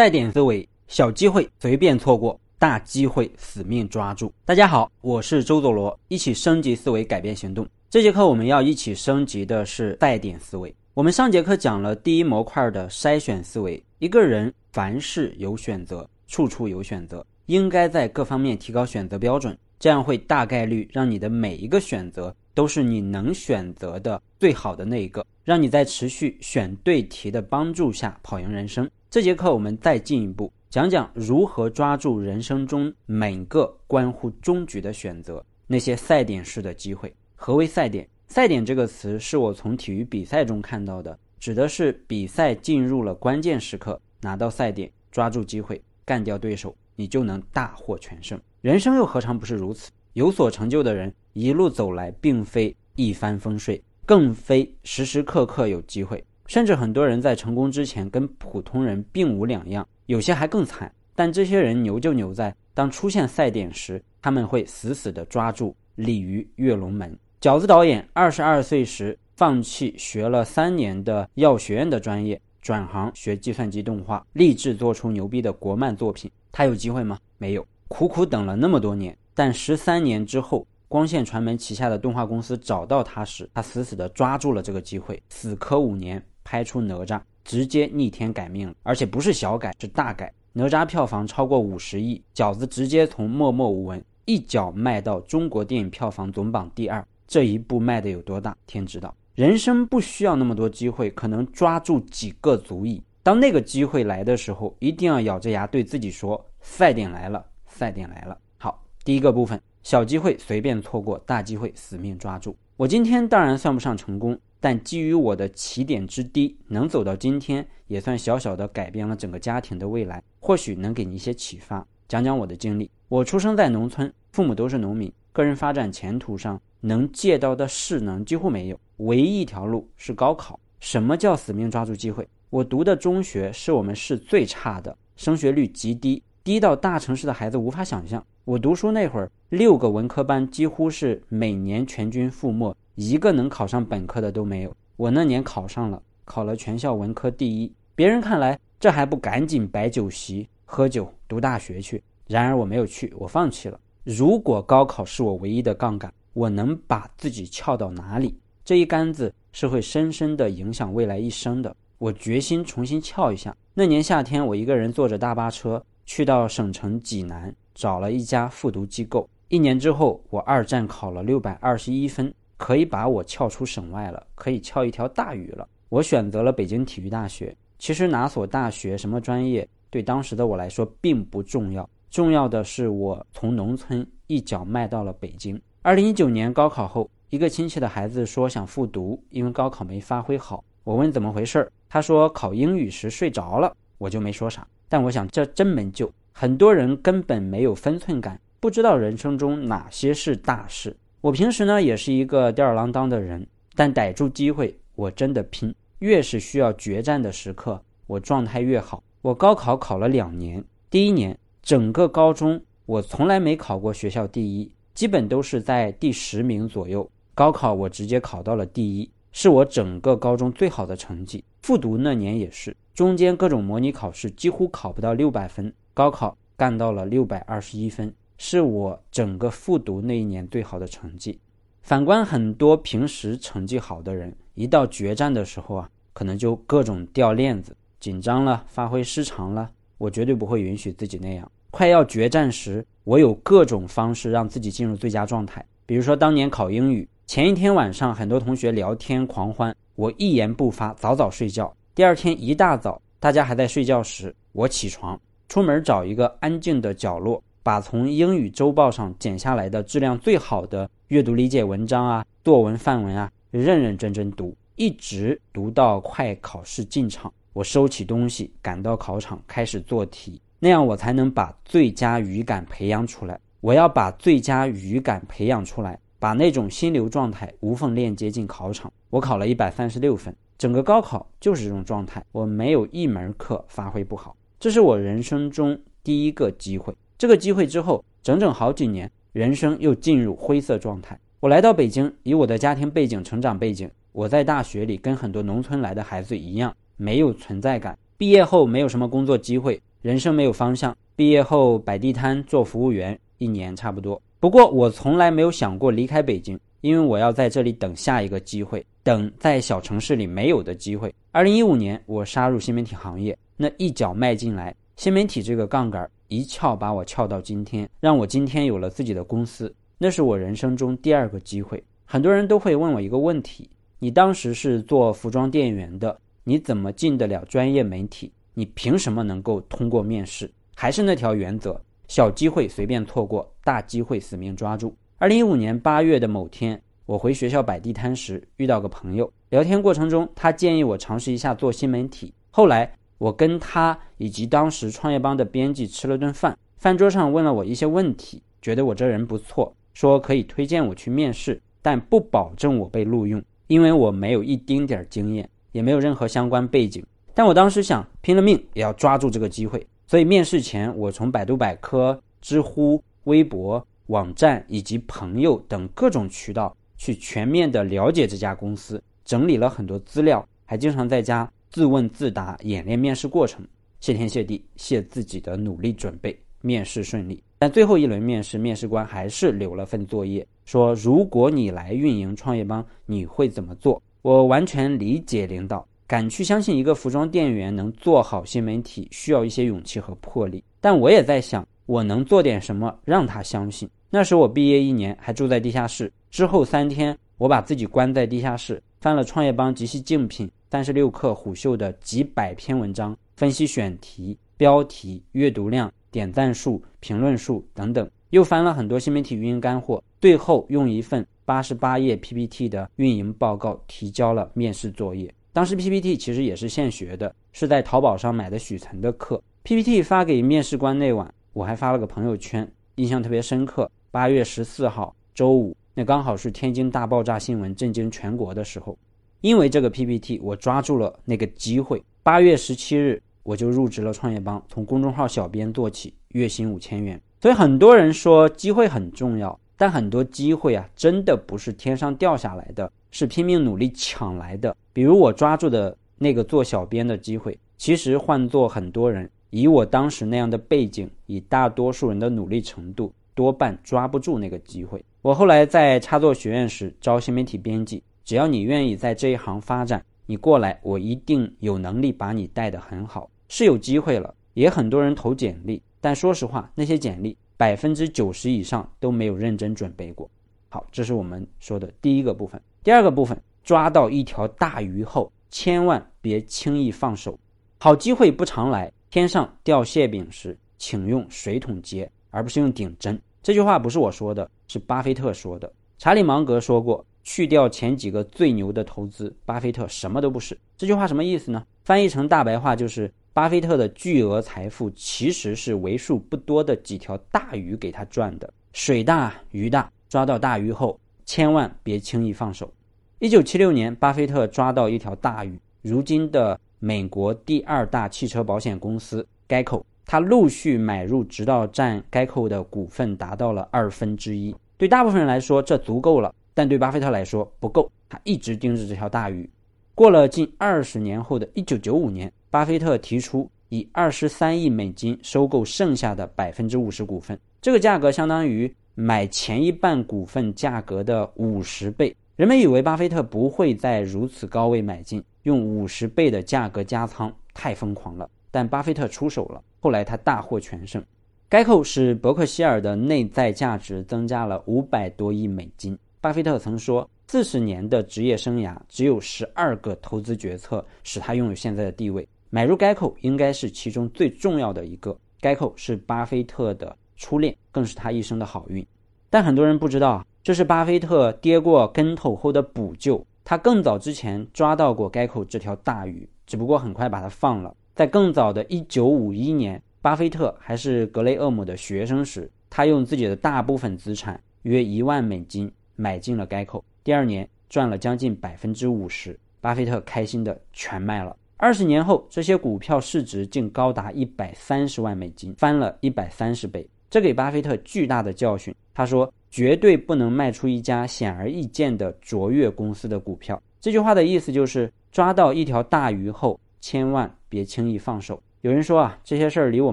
带点思维，小机会随便错过，大机会死命抓住。大家好，我是周佐罗，一起升级思维，改变行动。这节课我们要一起升级的是带点思维。我们上节课讲了第一模块的筛选思维。一个人凡事有选择，处处有选择，应该在各方面提高选择标准，这样会大概率让你的每一个选择都是你能选择的最好的那一个，让你在持续选对题的帮助下跑赢人生。这节课我们再进一步讲讲如何抓住人生中每个关乎终局的选择，那些赛点式的机会。何为赛点？赛点这个词是我从体育比赛中看到的，指的是比赛进入了关键时刻，拿到赛点，抓住机会，干掉对手，你就能大获全胜。人生又何尝不是如此？有所成就的人一路走来，并非一帆风顺，更非时时刻刻有机会。甚至很多人在成功之前跟普通人并无两样，有些还更惨。但这些人牛就牛在，当出现赛点时，他们会死死地抓住鲤鱼跃龙门。饺子导演二十二岁时放弃学了三年的药学院的专业，转行学计算机动画，立志做出牛逼的国漫作品。他有机会吗？没有，苦苦等了那么多年，但十三年之后。光线传媒旗下的动画公司找到他时，他死死地抓住了这个机会，死磕五年，拍出哪吒，直接逆天改命了，而且不是小改，是大改。哪吒票房超过五十亿，饺子直接从默默无闻一脚迈到中国电影票房总榜第二，这一步迈得有多大，天知道。人生不需要那么多机会，可能抓住几个足矣。当那个机会来的时候，一定要咬着牙对自己说：赛点来了，赛点来了。好，第一个部分。小机会随便错过，大机会死命抓住。我今天当然算不上成功，但基于我的起点之低，能走到今天，也算小小的改变了整个家庭的未来。或许能给你一些启发。讲讲我的经历：我出生在农村，父母都是农民，个人发展前途上能借到的势能几乎没有，唯一一条路是高考。什么叫死命抓住机会？我读的中学是我们市最差的，升学率极低，低到大城市的孩子无法想象。我读书那会儿，六个文科班几乎是每年全军覆没，一个能考上本科的都没有。我那年考上了，考了全校文科第一。别人看来，这还不赶紧摆酒席喝酒读大学去？然而我没有去，我放弃了。如果高考是我唯一的杠杆，我能把自己翘到哪里？这一杆子是会深深的影响未来一生的。我决心重新翘一下。那年夏天，我一个人坐着大巴车去到省城济南。找了一家复读机构，一年之后，我二战考了六百二十一分，可以把我翘出省外了，可以翘一条大鱼了。我选择了北京体育大学。其实哪所大学、什么专业，对当时的我来说并不重要，重要的是我从农村一脚迈到了北京。二零一九年高考后，一个亲戚的孩子说想复读，因为高考没发挥好。我问怎么回事儿，他说考英语时睡着了，我就没说啥。但我想这真没救。很多人根本没有分寸感，不知道人生中哪些是大事。我平时呢也是一个吊儿郎当的人，但逮住机会我真的拼。越是需要决战的时刻，我状态越好。我高考考了两年，第一年整个高中我从来没考过学校第一，基本都是在第十名左右。高考我直接考到了第一，是我整个高中最好的成绩。复读那年也是，中间各种模拟考试几乎考不到六百分。高考干到了六百二十一分，是我整个复读那一年最好的成绩。反观很多平时成绩好的人，一到决战的时候啊，可能就各种掉链子，紧张了，发挥失常了。我绝对不会允许自己那样。快要决战时，我有各种方式让自己进入最佳状态。比如说当年考英语前一天晚上，很多同学聊天狂欢，我一言不发，早早睡觉。第二天一大早，大家还在睡觉时，我起床。出门找一个安静的角落，把从英语周报上剪下来的质量最好的阅读理解文章啊、作文范文啊，认认真真读，一直读到快考试进场，我收起东西，赶到考场开始做题，那样我才能把最佳语感培养出来。我要把最佳语感培养出来，把那种心流状态无缝链接进考场。我考了一百三十六分，整个高考就是这种状态，我没有一门课发挥不好。这是我人生中第一个机会。这个机会之后，整整好几年，人生又进入灰色状态。我来到北京，以我的家庭背景、成长背景，我在大学里跟很多农村来的孩子一样，没有存在感。毕业后没有什么工作机会，人生没有方向。毕业后摆地摊做服务员，一年差不多。不过我从来没有想过离开北京，因为我要在这里等下一个机会，等在小城市里没有的机会。二零一五年，我杀入新媒体行业，那一脚迈进来，新媒体这个杠杆一翘把我翘到今天，让我今天有了自己的公司，那是我人生中第二个机会。很多人都会问我一个问题：你当时是做服装店员的，你怎么进得了专业媒体？你凭什么能够通过面试？还是那条原则。小机会随便错过，大机会死命抓住。二零一五年八月的某天，我回学校摆地摊时，遇到个朋友。聊天过程中，他建议我尝试一下做新媒体。后来，我跟他以及当时创业邦的编辑吃了顿饭，饭桌上问了我一些问题，觉得我这人不错，说可以推荐我去面试，但不保证我被录用，因为我没有一丁点儿经验，也没有任何相关背景。但我当时想，拼了命也要抓住这个机会。所以面试前，我从百度百科、知乎、微博、网站以及朋友等各种渠道去全面的了解这家公司，整理了很多资料，还经常在家自问自答演练面试过程。谢天谢地，谢自己的努力准备，面试顺利。但最后一轮面试，面试官还是留了份作业，说如果你来运营创业邦，你会怎么做？我完全理解领导。敢去相信一个服装店员能做好新媒体，需要一些勇气和魄力。但我也在想，我能做点什么让他相信？那时我毕业一年，还住在地下室。之后三天，我把自己关在地下室，翻了创业邦及其竞品三十六氪虎嗅的几百篇文章，分析选题、标题、阅读量、点赞数、评论数等等，又翻了很多新媒体运营干货，最后用一份八十八页 PPT 的运营报告提交了面试作业。当时 PPT 其实也是现学的，是在淘宝上买的许岑的课。PPT 发给面试官那晚，我还发了个朋友圈，印象特别深刻。八月十四号周五，那刚好是天津大爆炸新闻震惊全国的时候。因为这个 PPT，我抓住了那个机会。八月十七日，我就入职了创业邦，从公众号小编做起，月薪五千元。所以很多人说机会很重要，但很多机会啊，真的不是天上掉下来的。是拼命努力抢来的。比如我抓住的那个做小编的机会，其实换做很多人，以我当时那样的背景，以大多数人的努力程度，多半抓不住那个机会。我后来在插座学院时招新媒体编辑，只要你愿意在这一行发展，你过来，我一定有能力把你带得很好。是有机会了，也很多人投简历，但说实话，那些简历百分之九十以上都没有认真准备过。好，这是我们说的第一个部分。第二个部分，抓到一条大鱼后，千万别轻易放手。好机会不常来，天上掉馅饼时，请用水桶接，而不是用顶针。这句话不是我说的，是巴菲特说的。查理芒格说过，去掉前几个最牛的投资，巴菲特什么都不是。这句话什么意思呢？翻译成大白话就是，巴菲特的巨额财富其实是为数不多的几条大鱼给他赚的。水大鱼大，抓到大鱼后。千万别轻易放手。一九七六年，巴菲特抓到一条大鱼，如今的美国第二大汽车保险公司 Geico，他陆续买入，直到占 Geico 的股份达到了二分之一。对大部分人来说，这足够了，但对巴菲特来说不够。他一直盯着这条大鱼。过了近二十年后的一九九五年，巴菲特提出以二十三亿美金收购剩下的百分之五十股份，这个价格相当于。买前一半股份价格的五十倍，人们以为巴菲特不会在如此高位买进，用五十倍的价格加仓，太疯狂了。但巴菲特出手了，后来他大获全胜。该扣使伯克希尔的内在价值增加了五百多亿美金。巴菲特曾说，四十年的职业生涯，只有十二个投资决策使他拥有现在的地位，买入该扣应该是其中最重要的一个。该扣是巴菲特的。初恋更是他一生的好运，但很多人不知道，这是巴菲特跌过跟头后的补救。他更早之前抓到过该口这条大鱼，只不过很快把它放了。在更早的1951年，巴菲特还是格雷厄姆的学生时，他用自己的大部分资产约一万美金买进了该口，第二年赚了将近百分之五十，巴菲特开心的全卖了。二十年后，这些股票市值竟高达一百三十万美金，翻了一百三十倍。这给巴菲特巨大的教训。他说：“绝对不能卖出一家显而易见的卓越公司的股票。”这句话的意思就是，抓到一条大鱼后，千万别轻易放手。有人说啊，这些事儿离我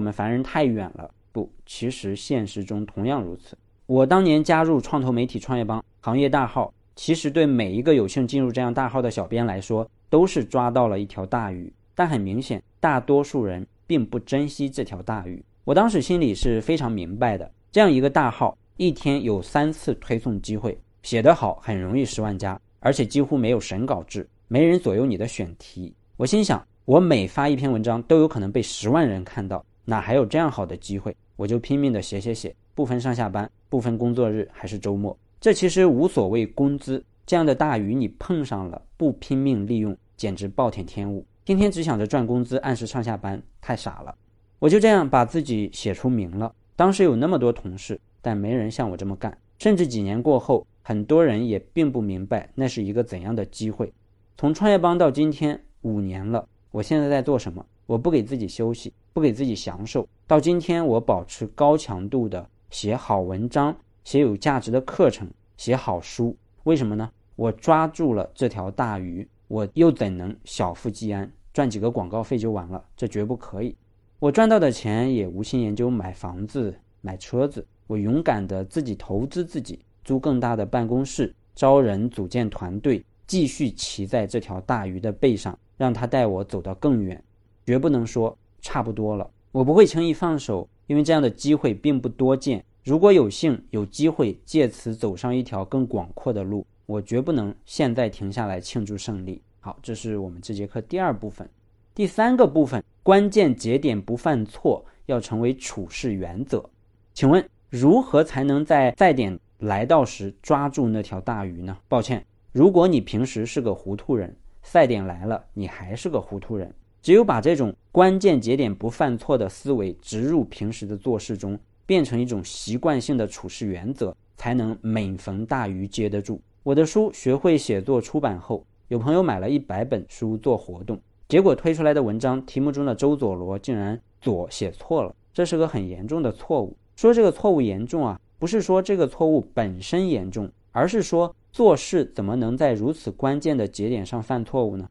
们凡人太远了。不，其实现实中同样如此。我当年加入创投媒体创业邦行业大号，其实对每一个有幸进入这样大号的小编来说，都是抓到了一条大鱼。但很明显，大多数人并不珍惜这条大鱼。我当时心里是非常明白的。这样一个大号，一天有三次推送机会，写得好很容易十万加，而且几乎没有审稿制，没人左右你的选题。我心想。我每发一篇文章都有可能被十万人看到，哪还有这样好的机会？我就拼命的写写写，不分上下班，不分工作日还是周末。这其实无所谓工资，这样的大鱼你碰上了，不拼命利用，简直暴殄天物。天天只想着赚工资，按时上下班，太傻了。我就这样把自己写出名了。当时有那么多同事，但没人像我这么干。甚至几年过后，很多人也并不明白那是一个怎样的机会。从创业邦到今天五年了。我现在在做什么？我不给自己休息，不给自己享受。到今天，我保持高强度的写好文章，写有价值的课程，写好书。为什么呢？我抓住了这条大鱼，我又怎能小富即安，赚几个广告费就完了？这绝不可以。我赚到的钱也无心研究买房子、买车子。我勇敢的自己投资自己，租更大的办公室，招人，组建团队，继续骑在这条大鱼的背上。让他带我走到更远，绝不能说差不多了。我不会轻易放手，因为这样的机会并不多见。如果有幸有机会借此走上一条更广阔的路，我绝不能现在停下来庆祝胜利。好，这是我们这节课第二部分，第三个部分，关键节点不犯错，要成为处事原则。请问如何才能在赛点来到时抓住那条大鱼呢？抱歉，如果你平时是个糊涂人。赛点来了，你还是个糊涂人。只有把这种关键节点不犯错的思维植入平时的做事中，变成一种习惯性的处事原则，才能每逢大鱼接得住。我的书《学会写作》出版后，有朋友买了一百本书做活动，结果推出来的文章题目中的周佐罗竟然左写错了，这是个很严重的错误。说这个错误严重啊，不是说这个错误本身严重，而是说。做事怎么能在如此关键的节点上犯错误呢？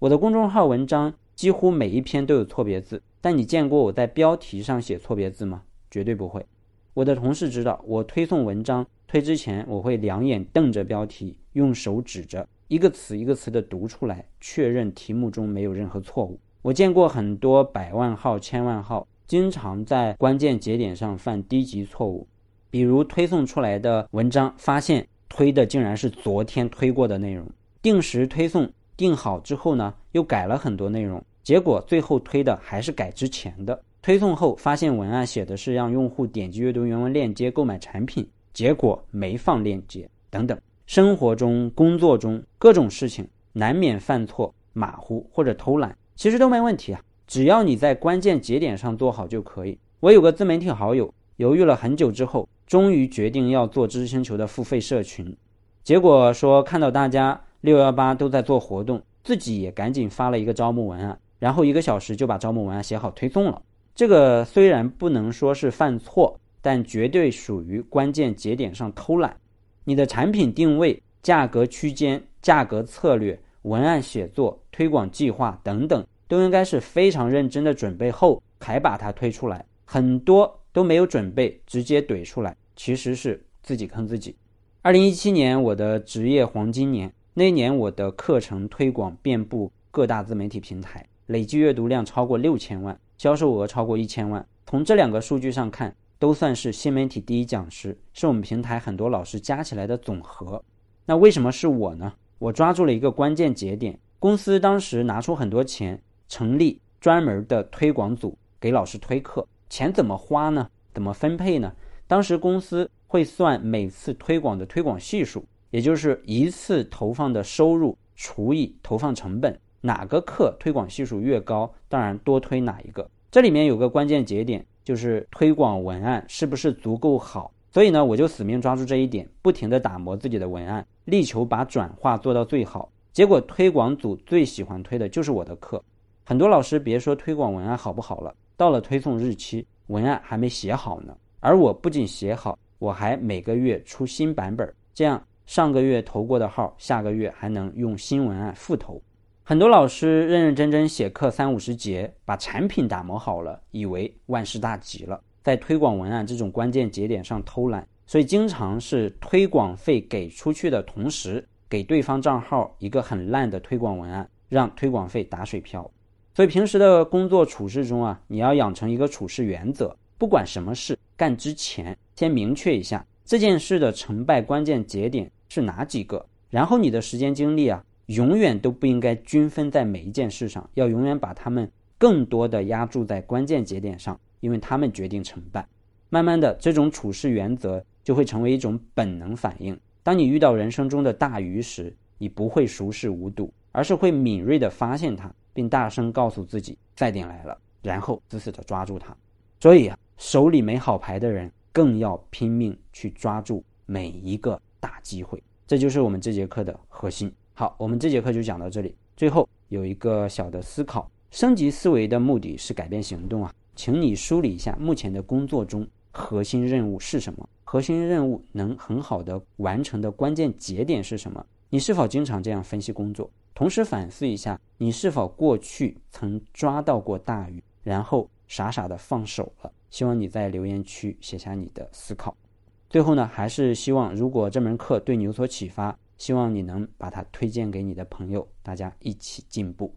我的公众号文章几乎每一篇都有错别字，但你见过我在标题上写错别字吗？绝对不会。我的同事知道，我推送文章推之前，我会两眼瞪着标题，用手指着一个词一个词的读出来，确认题目中没有任何错误。我见过很多百万号、千万号，经常在关键节点上犯低级错误，比如推送出来的文章发现。推的竟然是昨天推过的内容，定时推送定好之后呢，又改了很多内容，结果最后推的还是改之前的。推送后发现文案写的是让用户点击阅读原文链接购买产品，结果没放链接等等。生活中、工作中各种事情难免犯错、马虎或者偷懒，其实都没问题啊，只要你在关键节点上做好就可以。我有个自媒体好友，犹豫了很久之后。终于决定要做知识星球的付费社群，结果说看到大家六幺八都在做活动，自己也赶紧发了一个招募文案，然后一个小时就把招募文案写好推送了。这个虽然不能说是犯错，但绝对属于关键节点上偷懒。你的产品定位、价格区间、价格策略、文案写作、推广计划等等，都应该是非常认真的准备后才把它推出来，很多都没有准备，直接怼出来。其实是自己坑自己。二零一七年我的职业黄金年，那年我的课程推广遍布各大自媒体平台，累计阅读量超过六千万，销售额超过一千万。从这两个数据上看，都算是新媒体第一讲师，是我们平台很多老师加起来的总和。那为什么是我呢？我抓住了一个关键节点，公司当时拿出很多钱，成立专门的推广组给老师推课，钱怎么花呢？怎么分配呢？当时公司会算每次推广的推广系数，也就是一次投放的收入除以投放成本，哪个课推广系数越高，当然多推哪一个。这里面有个关键节点，就是推广文案是不是足够好。所以呢，我就死命抓住这一点，不停地打磨自己的文案，力求把转化做到最好。结果推广组最喜欢推的就是我的课，很多老师别说推广文案好不好了，到了推送日期，文案还没写好呢。而我不仅写好，我还每个月出新版本，这样上个月投过的号，下个月还能用新文案复投。很多老师认认真真写课三五十节，把产品打磨好了，以为万事大吉了，在推广文案这种关键节点上偷懒，所以经常是推广费给出去的同时，给对方账号一个很烂的推广文案，让推广费打水漂。所以平时的工作处事中啊，你要养成一个处事原则，不管什么事干之前，先明确一下这件事的成败关键节点是哪几个，然后你的时间精力啊。永远都不应该均分在每一件事上，要永远把他们更多的压注在关键节点上，因为他们决定成败。慢慢的，这种处事原则就会成为一种本能反应。当你遇到人生中的大鱼时，你不会熟视无睹，而是会敏锐的发现它，并大声告诉自己赛点来了，然后死死的抓住它。所以啊，手里没好牌的人更要拼命去抓住每一个大机会。这就是我们这节课的核心。好，我们这节课就讲到这里。最后有一个小的思考：升级思维的目的是改变行动啊，请你梳理一下目前的工作中核心任务是什么？核心任务能很好的完成的关键节点是什么？你是否经常这样分析工作？同时反思一下，你是否过去曾抓到过大鱼，然后傻傻的放手了？希望你在留言区写下你的思考。最后呢，还是希望如果这门课对你有所启发。希望你能把它推荐给你的朋友，大家一起进步。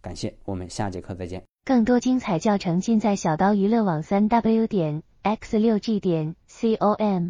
感谢，我们下节课再见。更多精彩教程尽在小刀娱乐网三 w 点 x 六 g 点 com。